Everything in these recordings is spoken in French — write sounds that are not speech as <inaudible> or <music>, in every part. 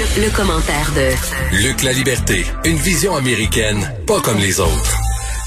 Le, commentaire de Luc La Liberté, une vision américaine, pas comme les autres.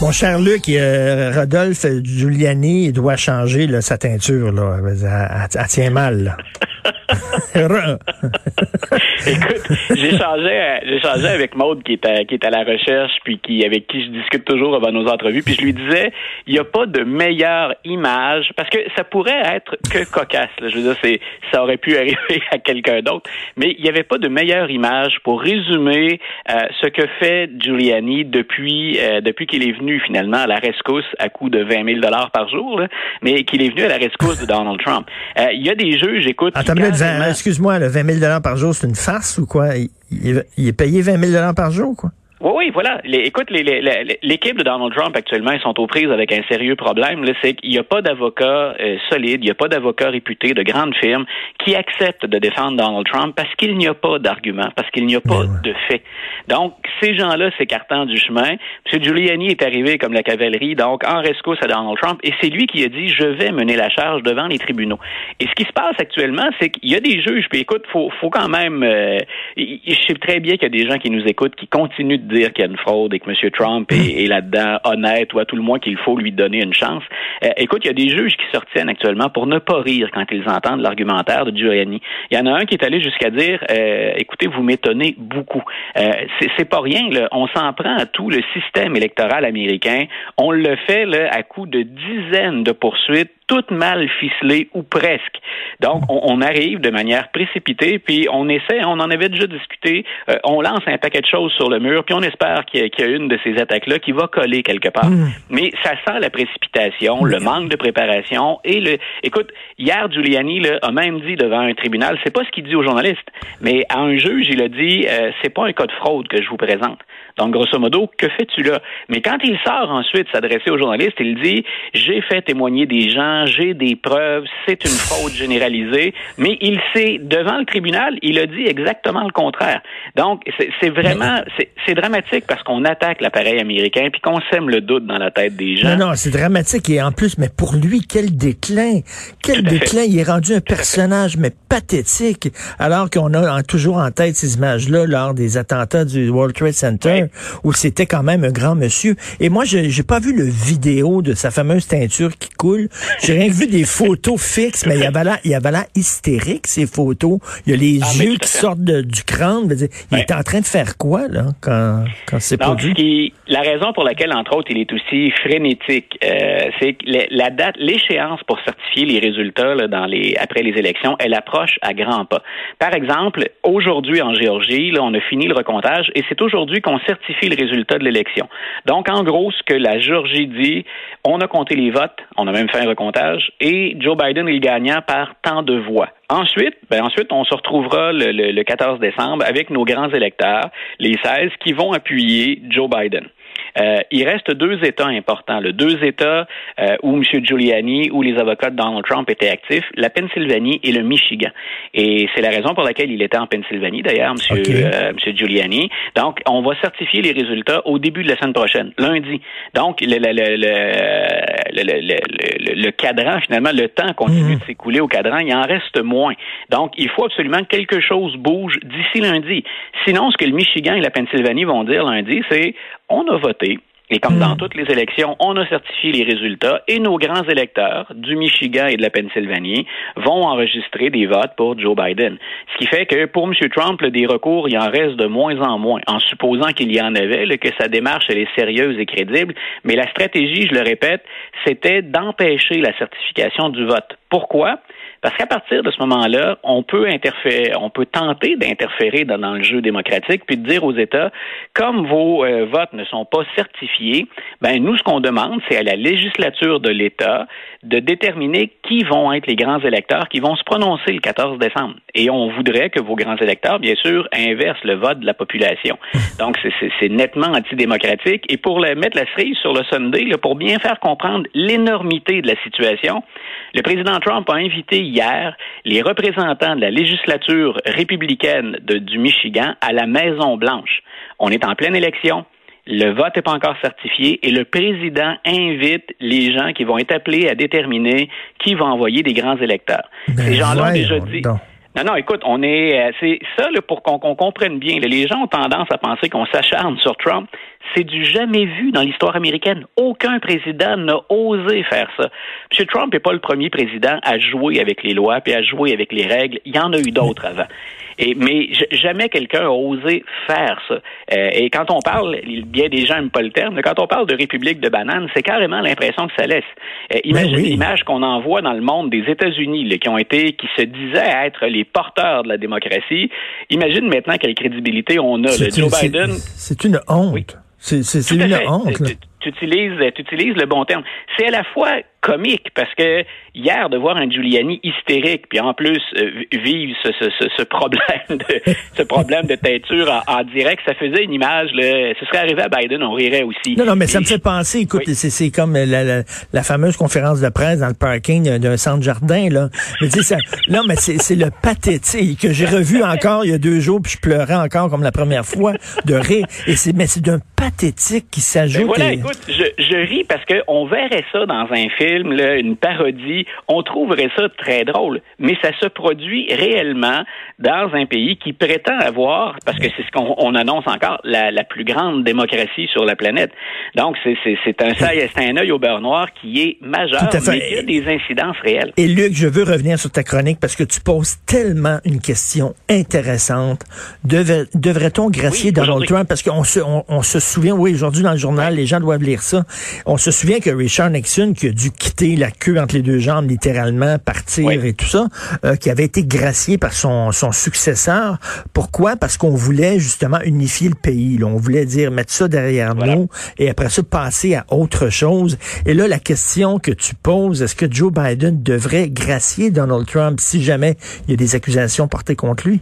Mon cher Luc, euh, Rodolphe Giuliani doit changer sa teinture. Là. Elle, tient mal. <laughs> <laughs> <laughs> <laughs> Écoute, j'ai changé, j'ai changé avec Maude qui est, à, qui est à la recherche, puis qui avec qui je discute toujours avant nos entrevues, puis je lui disais, il n'y a pas de meilleure image, parce que ça pourrait être que cocasse. Là. Je veux dire, c'est, ça aurait pu <laughs> arriver à quelqu'un d'autre, mais il n'y avait pas de meilleure image pour résumer euh, ce que fait Giuliani depuis euh, depuis qu'il est venu finalement à la rescousse à coût de 20 000 dollars par jour, là, mais qu'il est venu à la rescousse de Donald Trump. Euh, il y a des juges, écoute. excuse-moi, le 20 000 par jour, c'est une ou quoi? Il, il est payé 20 000 par jour, quoi? Oui, oui, voilà. Les, écoute, l'équipe de Donald Trump actuellement, ils sont aux prises avec un sérieux problème. C'est qu'il n'y a pas d'avocat euh, solide, il n'y a pas d'avocat réputé de grande firme qui accepte de défendre Donald Trump parce qu'il n'y a pas d'argument, parce qu'il n'y a pas de fait. Donc, ces gens-là s'écartant du chemin, M. Giuliani est arrivé comme la cavalerie, donc en rescousse à Donald Trump, et c'est lui qui a dit je vais mener la charge devant les tribunaux. Et ce qui se passe actuellement, c'est qu'il y a des juges, puis écoute, faut, faut quand même, euh, je sais très bien qu'il y a des gens qui nous écoutent qui continuent de dire qu'il y a une fraude et que M. Trump est, là-dedans honnête ou à tout le moins qu'il faut lui donner une chance. Euh, écoute, il y a des juges qui se retiennent actuellement pour ne pas rire quand ils entendent l'argumentaire de Giuliani. Il y en a un qui est allé jusqu'à dire euh, écoutez, vous m'étonnez beaucoup. Euh, c'est pas rien, là. on s'en prend à tout le système électoral américain. On le fait là, à coup de dizaines de poursuites toutes mal ficelées ou presque. Donc, on, arrive de manière précipitée, puis on essaie, on en avait déjà discuté, on lance un paquet de choses sur le mur, puis on espère qu'il y, a une de ces attaques-là qui va coller quelque part. Hmm. Mais ça sent la précipitation, le manque de préparation et le. Écoute, hier Giuliani là, a même dit devant un tribunal, c'est pas ce qu'il dit aux journalistes, mais à un juge, il a dit, euh, c'est pas un cas de fraude que je vous présente. Donc, grosso modo, que fais-tu là? Mais quand il sort ensuite s'adresser aux journalistes, il dit, j'ai fait témoigner des gens, j'ai des preuves, c'est une fraude généralisée, mais il sait, devant le tribunal, il a dit exactement le contraire. Donc, c'est vraiment, c'est dramatique parce qu'on attaque l'appareil américain puis qu'on sème le doute dans la tête des gens. Non, non, c'est dramatique et en plus, mais pour lui, quel déclin, quel déclin. Il est rendu un personnage, mais pathétique, alors qu'on a toujours en tête ces images-là lors des attentats du World Trade Center où c'était quand même un grand monsieur. Et moi, je j'ai pas vu le vidéo de sa fameuse teinture qui coule. J'ai rien vu des photos fixes, mais il y avait l'air, il y avait l'air hystérique ces photos. Il y a les ah, yeux qui sortent du crâne. Il est en train de faire quoi là quand quand c'est produit? la raison pour laquelle, entre autres, il est aussi frénétique, euh, c'est que la date, l'échéance pour certifier les résultats là, dans les après les élections, elle approche à grands pas. Par exemple, aujourd'hui en Géorgie, là, on a fini le recomptage et c'est aujourd'hui qu'on certifie le résultat de l'élection. Donc, en gros, ce que la Géorgie dit, on a compté les votes, on a même fait un recomptage, et Joe Biden est gagnant par tant de voix. Ensuite, ben ensuite, on se retrouvera le, le 14 décembre avec nos grands électeurs, les 16, qui vont appuyer Joe Biden. Euh, il reste deux États importants. Le deux États euh, où M. Giuliani, où les avocats de Donald Trump étaient actifs, la Pennsylvanie et le Michigan. Et c'est la raison pour laquelle il était en Pennsylvanie, d'ailleurs, M. Euh, Giuliani. Donc, on va certifier les résultats au début de la semaine prochaine, lundi. Donc, le, le, le, le cadran, finalement, le temps continue mmh. de s'écouler au cadran, il en reste moins. Donc, il faut absolument que quelque chose bouge d'ici lundi. Sinon, ce que le Michigan et la Pennsylvanie vont dire lundi, c'est on a voté. Et comme dans hmm. toutes les élections, on a certifié les résultats et nos grands électeurs du Michigan et de la Pennsylvanie vont enregistrer des votes pour Joe Biden. Ce qui fait que pour M. Trump, des recours, il en reste de moins en moins, en supposant qu'il y en avait, que sa démarche elle est sérieuse et crédible. Mais la stratégie, je le répète, c'était d'empêcher la certification du vote. Pourquoi? Parce qu'à partir de ce moment-là, on peut interférer, on peut tenter d'interférer dans, le jeu démocratique, puis de dire aux États, comme vos euh, votes ne sont pas certifiés, ben nous, ce qu'on demande, c'est à la législature de l'État de déterminer qui vont être les grands électeurs qui vont se prononcer le 14 décembre. Et on voudrait que vos grands électeurs, bien sûr, inversent le vote de la population. <laughs> Donc, c'est nettement antidémocratique. Et pour le, mettre la cerise sur le Sunday, là, pour bien faire comprendre l'énormité de la situation, le président Trump a invité hier les représentants de la législature républicaine du Michigan à la Maison-Blanche. On est en pleine élection. Le vote n'est pas encore certifié et le président invite les gens qui vont être appelés à déterminer qui va envoyer des grands électeurs. Ben Ces gens-là ont déjà dit. Non, non, écoute, on est, euh, c'est ça là, pour qu'on comprenne bien. les gens ont tendance à penser qu'on s'acharne sur Trump. C'est du jamais vu dans l'histoire américaine. Aucun président n'a osé faire ça. M. Trump n'est pas le premier président à jouer avec les lois et à jouer avec les règles. Il y en a eu d'autres avant. Et, mais jamais quelqu'un a osé faire ça. Euh, et quand on parle, bien des gens n'aiment pas le terme, mais quand on parle de république de bananes, c'est carrément l'impression que ça laisse. Euh, imagine l'image qu'on envoie dans le monde des États-Unis, qui ont été, qui se disaient être les porteurs de la démocratie. Imagine maintenant quelle crédibilité on a. Joe Biden. C'est une honte. C'est une honte. Tu utilises, tu utilises le bon terme. C'est à la fois comique parce que hier de voir un Giuliani hystérique puis en plus euh, vivre ce, ce, ce, problème de <laughs> ce problème de teinture en, direct ça faisait une image là, ce serait arrivé à Biden on rirait aussi. Non non mais ça me fait penser écoute c'est comme la, la, fameuse conférence de presse dans le parking d'un centre jardin là. Mais ça non mais c'est le pathétique que j'ai revu encore il y a deux jours puis je pleurais encore comme la première fois de rire. Et c'est mais c'est d'un pathétique qui s'ajoute ben voilà écoute je, je ris parce que on verrait ça dans un film une parodie, on trouverait ça très drôle. Mais ça se produit réellement dans un pays qui prétend avoir, parce que c'est ce qu'on annonce encore, la, plus grande démocratie sur la planète. Donc, c'est un, un œil au beurre noir qui est majeur, mais il y a des incidences réelles. Et Luc, je veux revenir sur ta chronique parce que tu poses tellement une question intéressante. Devrait-on gracier Donald Trump? Parce qu'on se, on, se souvient, oui, aujourd'hui dans le journal, les gens doivent lire ça. On se souvient que Richard Nixon, qui a dû quitter la queue entre les deux jambes littéralement, partir et tout ça, euh, qui avait été gracié par son, son successeur. Pourquoi? Parce qu'on voulait justement unifier le pays. Là. On voulait dire mettre ça derrière nous et après ça passer à autre chose. Et là, la question que tu poses, est-ce que Joe Biden devrait gracier Donald Trump si jamais il y a des accusations portées contre lui?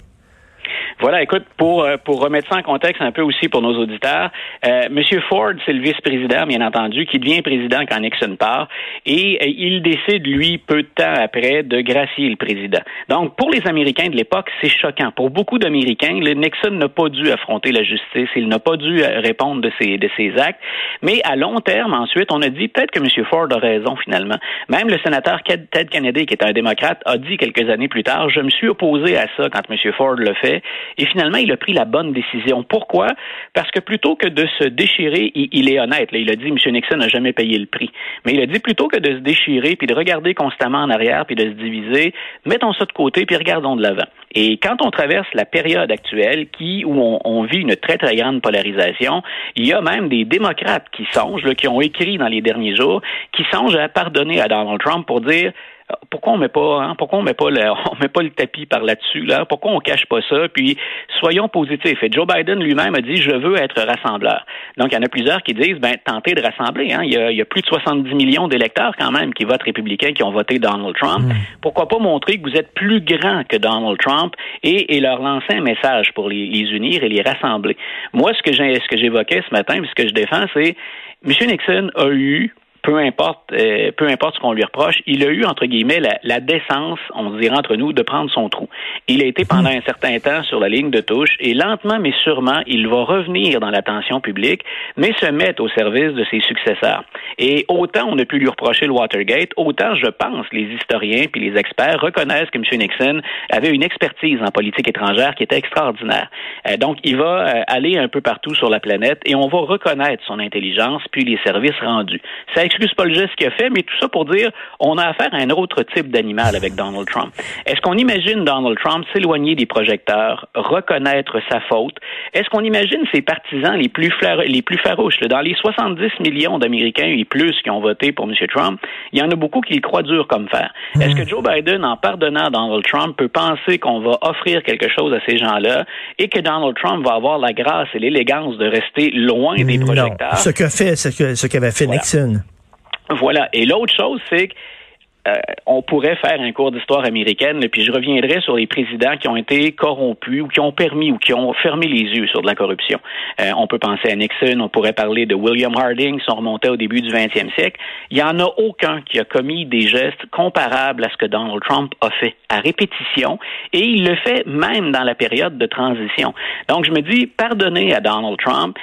Voilà, écoute, pour euh, pour remettre ça en contexte un peu aussi pour nos auditeurs, Monsieur Ford, c'est le vice-président, bien entendu, qui devient président quand Nixon part, et euh, il décide lui peu de temps après de gracier le président. Donc, pour les Américains de l'époque, c'est choquant. Pour beaucoup d'Américains, Nixon n'a pas dû affronter la justice, il n'a pas dû euh, répondre de ses de ses actes. Mais à long terme, ensuite, on a dit peut-être que Monsieur Ford a raison finalement. Même le sénateur Ted Kennedy, qui est un démocrate, a dit quelques années plus tard, je me suis opposé à ça quand Monsieur Ford le fait. Et finalement, il a pris la bonne décision. Pourquoi? Parce que plutôt que de se déchirer, il, est honnête. Là, il a dit, M. Nixon n'a jamais payé le prix. Mais il a dit plutôt que de se déchirer puis de regarder constamment en arrière puis de se diviser, mettons ça de côté puis regardons de l'avant. Et quand on traverse la période actuelle qui où on, vit une très très grande polarisation, il y a même des démocrates qui songent, qui ont écrit dans les derniers jours, qui songent à pardonner à Donald Trump pour dire pourquoi on met pas, hein, pourquoi on met pas le, <laughs> on met pas le tapis par là-dessus, là? Pourquoi on cache pas ça? Puis soyons positifs. Et Joe Biden lui-même a dit, je veux être rassembleur. Donc, il y en a plusieurs qui disent, ben, tentez de rassembler. Hein. Il, y a, il y a plus de 70 millions d'électeurs quand même qui votent républicains, qui ont voté Donald Trump. Mm. Pourquoi pas montrer que vous êtes plus grand que Donald Trump et, et leur lancer un message pour les, les unir et les rassembler? Moi, ce que j'ai, ce que j'évoquais ce matin, ce que je défends, c'est M. Nixon a eu peu importe, euh, peu importe ce qu'on lui reproche, il a eu entre guillemets la, décence, on se dirait entre nous, de prendre son trou. Il a été pendant un certain temps sur la ligne de touche et lentement mais sûrement, il va revenir dans l'attention publique, mais se mettre au service de ses successeurs. Et autant on a pu lui reprocher le Watergate, autant je pense les historiens puis les experts reconnaissent que M. Nixon avait une expertise en politique étrangère qui était extraordinaire. Euh, donc il va euh, aller un peu partout sur la planète et on va reconnaître son intelligence puis les services rendus. Ça excuse pas le geste qu'il a fait, mais tout ça pour dire on a affaire à un autre type d'animal avec Donald Trump. Est-ce qu'on imagine Donald Trump s'éloigner des projecteurs, reconnaître sa faute? Est-ce qu'on imagine ses partisans les plus, les plus farouches? Dans les 70 millions d'Américains et plus qui ont voté pour M. Trump, il y en a beaucoup qui le croient dur comme fer. Est-ce que Joe Biden, en pardonnant Donald Trump, peut penser qu'on va offrir quelque chose à ces gens-là et que Donald Trump va avoir la grâce et l'élégance de rester loin des projecteurs? Ce que fait, ce qu'avait fait Nixon. Voilà. Et l'autre chose, c'est que euh, on pourrait faire un cours d'histoire américaine, puis je reviendrai sur les présidents qui ont été corrompus ou qui ont permis ou qui ont fermé les yeux sur de la corruption. Euh, on peut penser à Nixon, on pourrait parler de William Harding, si on remontait au début du 20e siècle. Il n'y en a aucun qui a commis des gestes comparables à ce que Donald Trump a fait à répétition, et il le fait même dans la période de transition. Donc je me dis, pardonner à Donald Trump,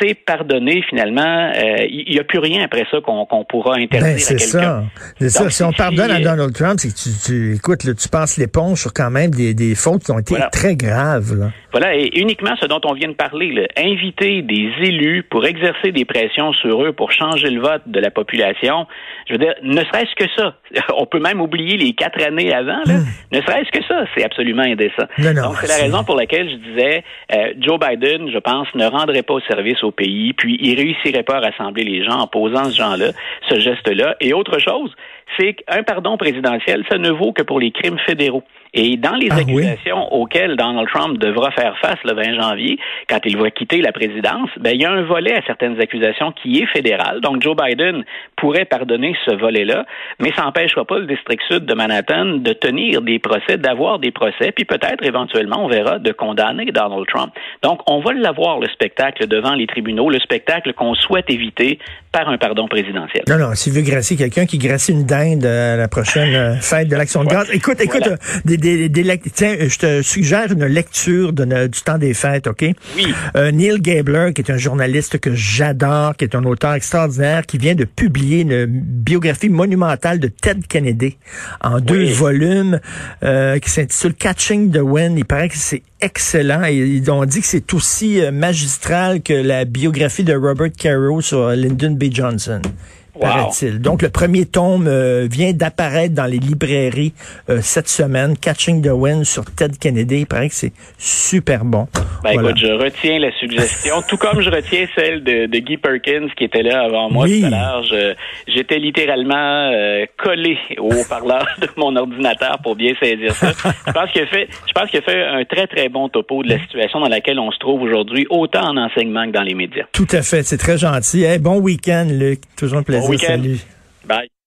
c'est pardonner finalement. Euh, il n'y a plus rien après ça qu'on pourra interdire ben, à quelqu'un. C'est ça. Si on pardonnes à Donald Trump, c'est que tu, tu écoute, tu passes l'éponge sur quand même des, des fautes qui ont été très graves. Là. Voilà, et uniquement ce dont on vient de parler, là, inviter des élus pour exercer des pressions sur eux pour changer le vote de la population, je veux dire, ne serait-ce que ça. <laughs> On peut même oublier les quatre années avant, là. Hmm. ne serait-ce que ça, c'est absolument indécent. Donc c'est la raison pour laquelle je disais, euh, Joe Biden, je pense, ne rendrait pas service au pays, puis il réussirait pas à rassembler les gens en posant ce genre-là, ce geste-là. Et autre chose, c'est qu'un pardon présidentiel, ça ne vaut que pour les crimes fédéraux. Et dans les ah accusations auxquelles Donald Trump devra faire face le 20 janvier, quand il va quitter la présidence, ben, il y a un volet à certaines accusations qui est fédéral. Donc, Joe Biden pourrait pardonner ce volet-là, mais ça n'empêchera pas le district sud de Manhattan de tenir des procès, d'avoir des procès, puis peut-être éventuellement, on verra, de condamner Donald Trump. Donc, on va l'avoir, le spectacle devant les tribunaux, le spectacle qu'on souhaite éviter un pardon présidentiel. Non, non, s'il veut gracier quelqu'un qui gracie une dinde à la prochaine euh, <laughs> fête de l'Action de grâce. Écoute, écoute, euh, des, des, des, tiens, je te suggère une lecture de, du temps des fêtes, OK? Oui. Euh, Neil Gabler, qui est un journaliste que j'adore, qui est un auteur extraordinaire, qui vient de publier une biographie monumentale de Ted Kennedy en deux volumes, qui s'intitule Catching the Wind. Il paraît que c'est excellent. Et ont dit que c'est aussi magistral que la biographie de Robert Caro sur Lyndon B. Johnson. Donc, le premier tome euh, vient d'apparaître dans les librairies euh, cette semaine, Catching the Wind sur Ted Kennedy. Il paraît que c'est super bon. Ben, écoute, je retiens la suggestion, tout comme je retiens celle de, Guy Perkins qui était là avant moi tout à l'heure. J'étais littéralement euh, collé au parleur de mon ordinateur pour bien saisir ça. je pense qu'il a fait, je pense qu'il a fait un très très bon topo de la situation dans laquelle on se trouve aujourd'hui, autant en enseignement que dans les médias. Tout à fait, c'est très gentil. bon week-end, Luc. Toujours un plaisir. Bon week-end. Salut. Bye.